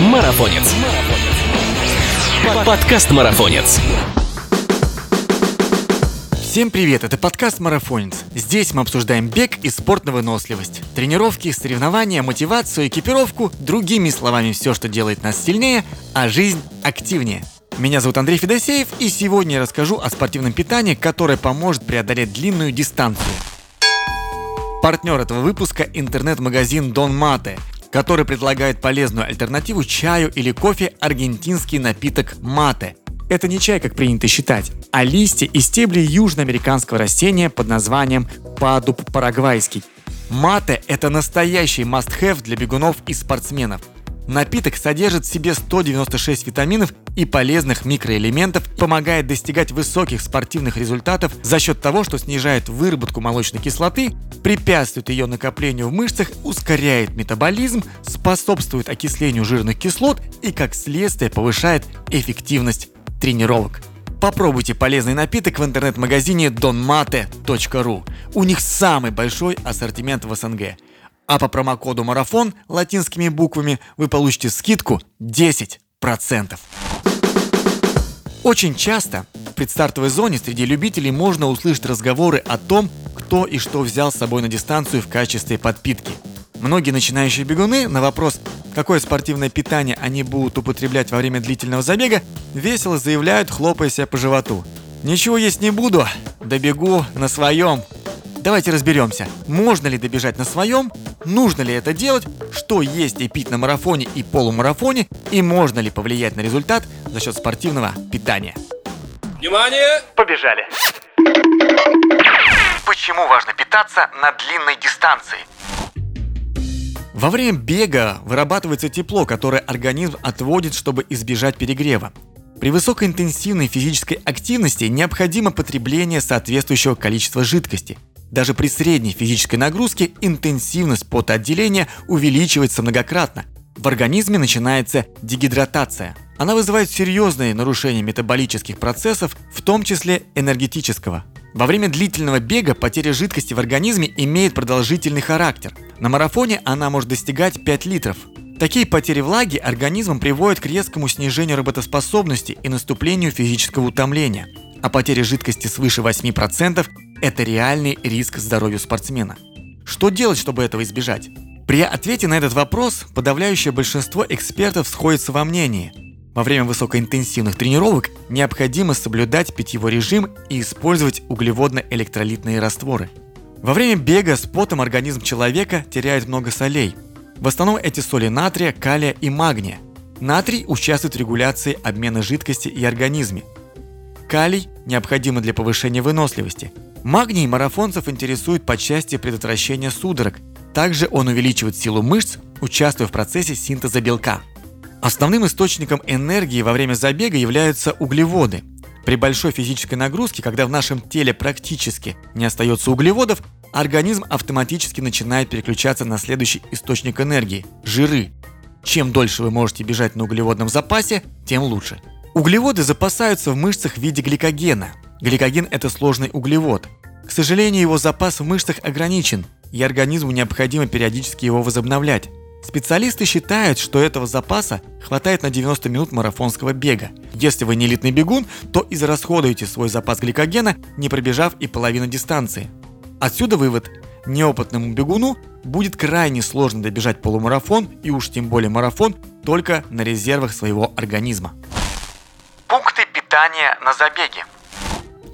Марафонец. Подкаст Марафонец. Всем привет, это подкаст «Марафонец». Здесь мы обсуждаем бег и спорт на выносливость. Тренировки, соревнования, мотивацию, экипировку, другими словами, все, что делает нас сильнее, а жизнь активнее. Меня зовут Андрей Федосеев, и сегодня я расскажу о спортивном питании, которое поможет преодолеть длинную дистанцию. Партнер этого выпуска – интернет-магазин Дон Мате, который предлагает полезную альтернативу чаю или кофе аргентинский напиток мате. Это не чай, как принято считать, а листья и стебли южноамериканского растения под названием падуб парагвайский. Мате – это настоящий must-have для бегунов и спортсменов – Напиток содержит в себе 196 витаминов и полезных микроэлементов, помогает достигать высоких спортивных результатов за счет того, что снижает выработку молочной кислоты, препятствует ее накоплению в мышцах, ускоряет метаболизм, способствует окислению жирных кислот и, как следствие, повышает эффективность тренировок. Попробуйте полезный напиток в интернет-магазине donmate.ru. У них самый большой ассортимент в СНГ – а по промокоду «Марафон» латинскими буквами вы получите скидку 10%. Очень часто в предстартовой зоне среди любителей можно услышать разговоры о том, кто и что взял с собой на дистанцию в качестве подпитки. Многие начинающие бегуны на вопрос, какое спортивное питание они будут употреблять во время длительного забега, весело заявляют, хлопая себя по животу. «Ничего есть не буду, добегу на своем». Давайте разберемся, можно ли добежать на своем нужно ли это делать, что есть и пить на марафоне и полумарафоне, и можно ли повлиять на результат за счет спортивного питания. Внимание! Побежали! Почему важно питаться на длинной дистанции? Во время бега вырабатывается тепло, которое организм отводит, чтобы избежать перегрева. При высокоинтенсивной физической активности необходимо потребление соответствующего количества жидкости. Даже при средней физической нагрузке интенсивность потоотделения увеличивается многократно. В организме начинается дегидратация. Она вызывает серьезные нарушения метаболических процессов, в том числе энергетического. Во время длительного бега потеря жидкости в организме имеет продолжительный характер. На марафоне она может достигать 5 литров. Такие потери влаги организмом приводят к резкому снижению работоспособности и наступлению физического утомления. А потеря жидкости свыше 8% это реальный риск здоровью спортсмена. Что делать, чтобы этого избежать? При ответе на этот вопрос подавляющее большинство экспертов сходится во мнении. Во время высокоинтенсивных тренировок необходимо соблюдать питьевой режим и использовать углеводно-электролитные растворы. Во время бега с потом организм человека теряет много солей. В основном эти соли натрия, калия и магния. Натрий участвует в регуляции обмена жидкости и организме. Калий необходим для повышения выносливости – Магний марафонцев интересует по части предотвращения судорог. Также он увеличивает силу мышц, участвуя в процессе синтеза белка. Основным источником энергии во время забега являются углеводы. При большой физической нагрузке, когда в нашем теле практически не остается углеводов, организм автоматически начинает переключаться на следующий источник энергии – жиры. Чем дольше вы можете бежать на углеводном запасе, тем лучше. Углеводы запасаются в мышцах в виде гликогена. Гликоген – это сложный углевод. К сожалению, его запас в мышцах ограничен, и организму необходимо периодически его возобновлять. Специалисты считают, что этого запаса хватает на 90 минут марафонского бега. Если вы не элитный бегун, то израсходуете свой запас гликогена, не пробежав и половину дистанции. Отсюда вывод. Неопытному бегуну будет крайне сложно добежать полумарафон и уж тем более марафон только на резервах своего организма. Пункты питания на забеге.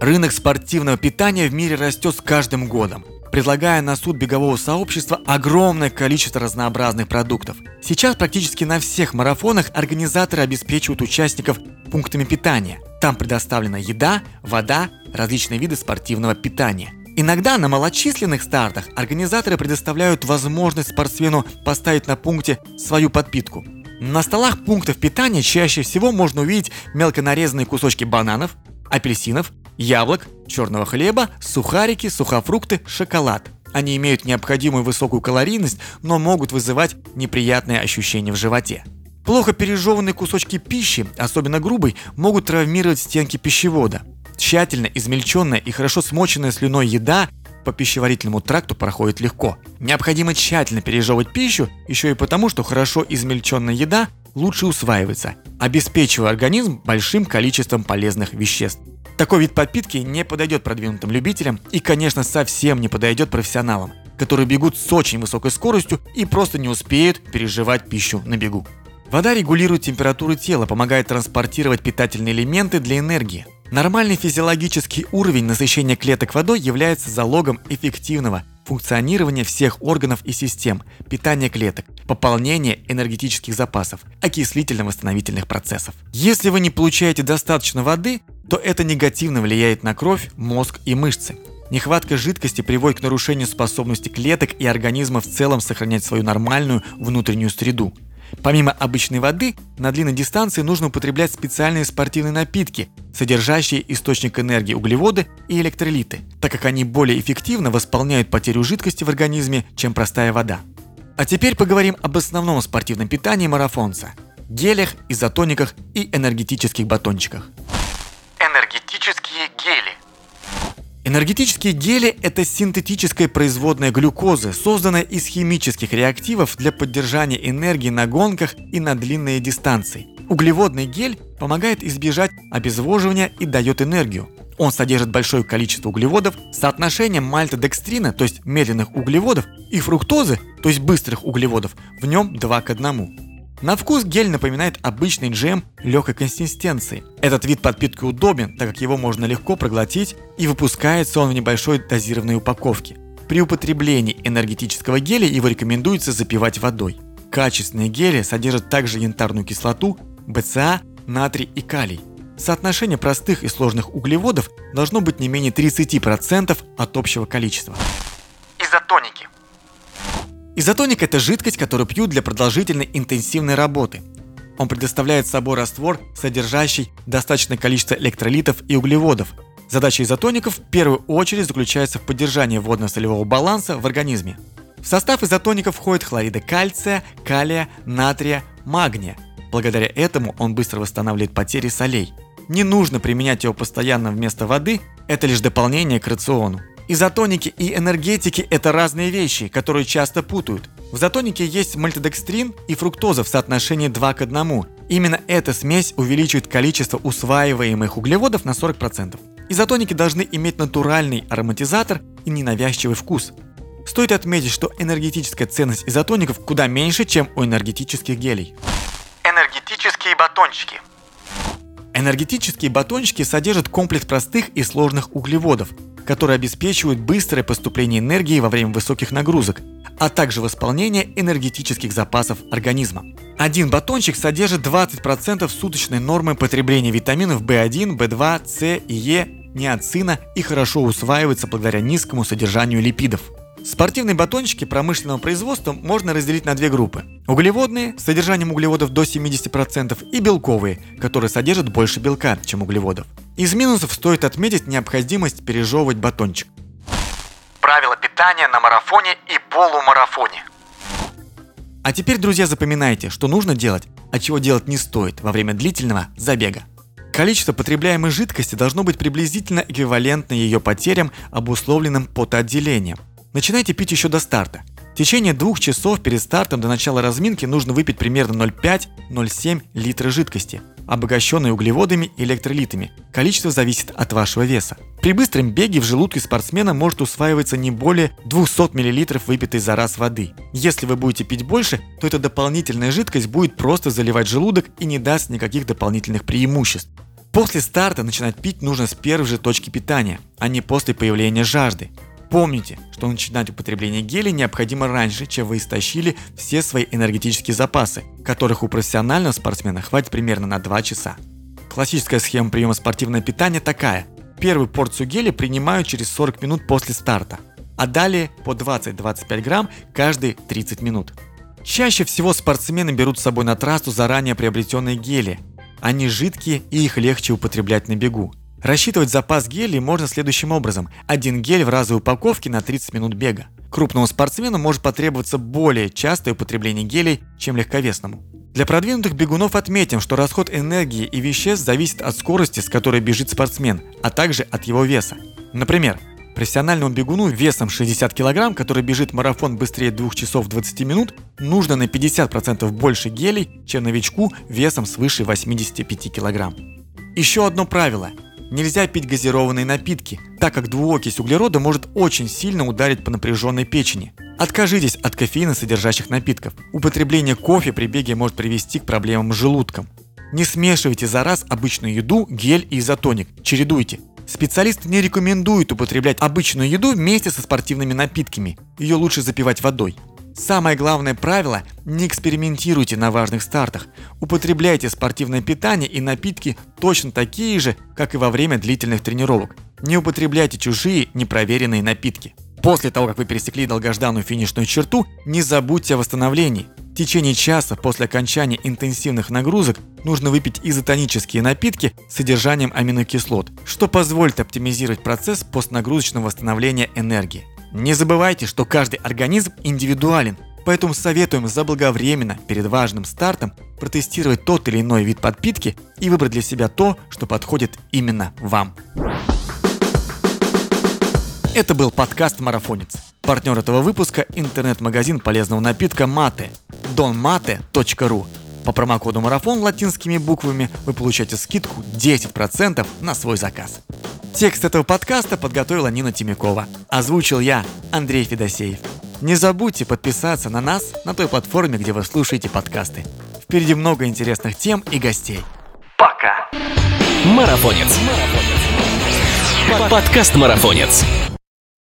Рынок спортивного питания в мире растет с каждым годом, предлагая на суд бегового сообщества огромное количество разнообразных продуктов. Сейчас практически на всех марафонах организаторы обеспечивают участников пунктами питания. Там предоставлена еда, вода, различные виды спортивного питания. Иногда на малочисленных стартах организаторы предоставляют возможность спортсмену поставить на пункте свою подпитку. На столах пунктов питания чаще всего можно увидеть мелко нарезанные кусочки бананов, апельсинов, яблок, черного хлеба, сухарики, сухофрукты, шоколад. Они имеют необходимую высокую калорийность, но могут вызывать неприятные ощущения в животе. Плохо пережеванные кусочки пищи, особенно грубой, могут травмировать стенки пищевода. Тщательно измельченная и хорошо смоченная слюной еда по пищеварительному тракту проходит легко. Необходимо тщательно пережевывать пищу, еще и потому, что хорошо измельченная еда лучше усваивается, обеспечивая организм большим количеством полезных веществ. Такой вид подпитки не подойдет продвинутым любителям и, конечно, совсем не подойдет профессионалам, которые бегут с очень высокой скоростью и просто не успеют переживать пищу на бегу. Вода регулирует температуру тела, помогает транспортировать питательные элементы для энергии. Нормальный физиологический уровень насыщения клеток водой является залогом эффективного функционирования всех органов и систем, питания клеток, пополнения энергетических запасов, окислительно-восстановительных процессов. Если вы не получаете достаточно воды, то это негативно влияет на кровь, мозг и мышцы. Нехватка жидкости приводит к нарушению способности клеток и организма в целом сохранять свою нормальную внутреннюю среду. Помимо обычной воды, на длинной дистанции нужно употреблять специальные спортивные напитки, содержащие источник энергии углеводы и электролиты, так как они более эффективно восполняют потерю жидкости в организме, чем простая вода. А теперь поговорим об основном спортивном питании марафонца – гелях, изотониках и энергетических батончиках. Энергетические гели – Энергетические гели – это синтетическая производная глюкозы, созданная из химических реактивов для поддержания энергии на гонках и на длинные дистанции. Углеводный гель помогает избежать обезвоживания и дает энергию. Он содержит большое количество углеводов, соотношение мальтодекстрина, то есть медленных углеводов, и фруктозы, то есть быстрых углеводов, в нем 2 к 1. На вкус гель напоминает обычный джем легкой консистенции. Этот вид подпитки удобен, так как его можно легко проглотить и выпускается он в небольшой дозированной упаковке. При употреблении энергетического геля его рекомендуется запивать водой. Качественные гели содержат также янтарную кислоту, БЦА, натрий и калий. Соотношение простых и сложных углеводов должно быть не менее 30% от общего количества. Изотоники – Изотоник – это жидкость, которую пьют для продолжительной интенсивной работы. Он предоставляет собой раствор, содержащий достаточное количество электролитов и углеводов. Задача изотоников в первую очередь заключается в поддержании водно-солевого баланса в организме. В состав изотоников входят хлориды кальция, калия, натрия, магния. Благодаря этому он быстро восстанавливает потери солей. Не нужно применять его постоянно вместо воды, это лишь дополнение к рациону. Изотоники и энергетики – это разные вещи, которые часто путают. В изотонике есть мальтодекстрин и фруктоза в соотношении 2 к 1. Именно эта смесь увеличивает количество усваиваемых углеводов на 40%. Изотоники должны иметь натуральный ароматизатор и ненавязчивый вкус. Стоит отметить, что энергетическая ценность изотоников куда меньше, чем у энергетических гелей. Энергетические батончики – Энергетические батончики содержат комплекс простых и сложных углеводов, которые обеспечивают быстрое поступление энергии во время высоких нагрузок, а также восполнение энергетических запасов организма. Один батончик содержит 20% суточной нормы потребления витаминов В1, В2, С и Е, неоцина и хорошо усваивается благодаря низкому содержанию липидов. Спортивные батончики промышленного производства можно разделить на две группы. Углеводные с содержанием углеводов до 70% и белковые, которые содержат больше белка, чем углеводов. Из минусов стоит отметить необходимость пережевывать батончик. Правила питания на марафоне и полумарафоне. А теперь, друзья, запоминайте, что нужно делать, а чего делать не стоит во время длительного забега. Количество потребляемой жидкости должно быть приблизительно эквивалентно ее потерям, обусловленным потоотделением. Начинайте пить еще до старта. В течение двух часов перед стартом до начала разминки нужно выпить примерно 0,5-0,7 литра жидкости, обогащенной углеводами и электролитами. Количество зависит от вашего веса. При быстром беге в желудке спортсмена может усваиваться не более 200 мл выпитой за раз воды. Если вы будете пить больше, то эта дополнительная жидкость будет просто заливать желудок и не даст никаких дополнительных преимуществ. После старта начинать пить нужно с первой же точки питания, а не после появления жажды. Помните, что начинать употребление гелей необходимо раньше, чем вы истощили все свои энергетические запасы, которых у профессионального спортсмена хватит примерно на 2 часа. Классическая схема приема спортивного питания такая. Первую порцию геля принимают через 40 минут после старта, а далее по 20-25 грамм каждые 30 минут. Чаще всего спортсмены берут с собой на трассу заранее приобретенные гели. Они жидкие и их легче употреблять на бегу. Рассчитывать запас гелей можно следующим образом. Один гель в разовой упаковке на 30 минут бега. Крупному спортсмену может потребоваться более частое употребление гелей, чем легковесному. Для продвинутых бегунов отметим, что расход энергии и веществ зависит от скорости, с которой бежит спортсмен, а также от его веса. Например, Профессиональному бегуну весом 60 кг, который бежит марафон быстрее 2 часов 20 минут, нужно на 50% больше гелей, чем новичку весом свыше 85 кг. Еще одно правило. Нельзя пить газированные напитки, так как двуокись углерода может очень сильно ударить по напряженной печени. Откажитесь от кофеина содержащих напитков. Употребление кофе при беге может привести к проблемам с желудком. Не смешивайте за раз обычную еду, гель и изотоник. Чередуйте. Специалисты не рекомендуют употреблять обычную еду вместе со спортивными напитками. Ее лучше запивать водой. Самое главное правило – не экспериментируйте на важных стартах. Употребляйте спортивное питание и напитки точно такие же, как и во время длительных тренировок. Не употребляйте чужие непроверенные напитки. После того, как вы пересекли долгожданную финишную черту, не забудьте о восстановлении. В течение часа после окончания интенсивных нагрузок нужно выпить изотонические напитки с содержанием аминокислот, что позволит оптимизировать процесс постнагрузочного восстановления энергии. Не забывайте, что каждый организм индивидуален, поэтому советуем заблаговременно перед важным стартом протестировать тот или иной вид подпитки и выбрать для себя то, что подходит именно вам. Это был подкаст «Марафонец». Партнер этого выпуска – интернет-магазин полезного напитка «Мате» – donmate.ru. По промокоду «Марафон» латинскими буквами вы получаете скидку 10% на свой заказ. Текст этого подкаста подготовила Нина Тимякова. Озвучил я, Андрей Федосеев. Не забудьте подписаться на нас на той платформе, где вы слушаете подкасты. Впереди много интересных тем и гостей. Пока. Марафонец. Подкаст Марафонец.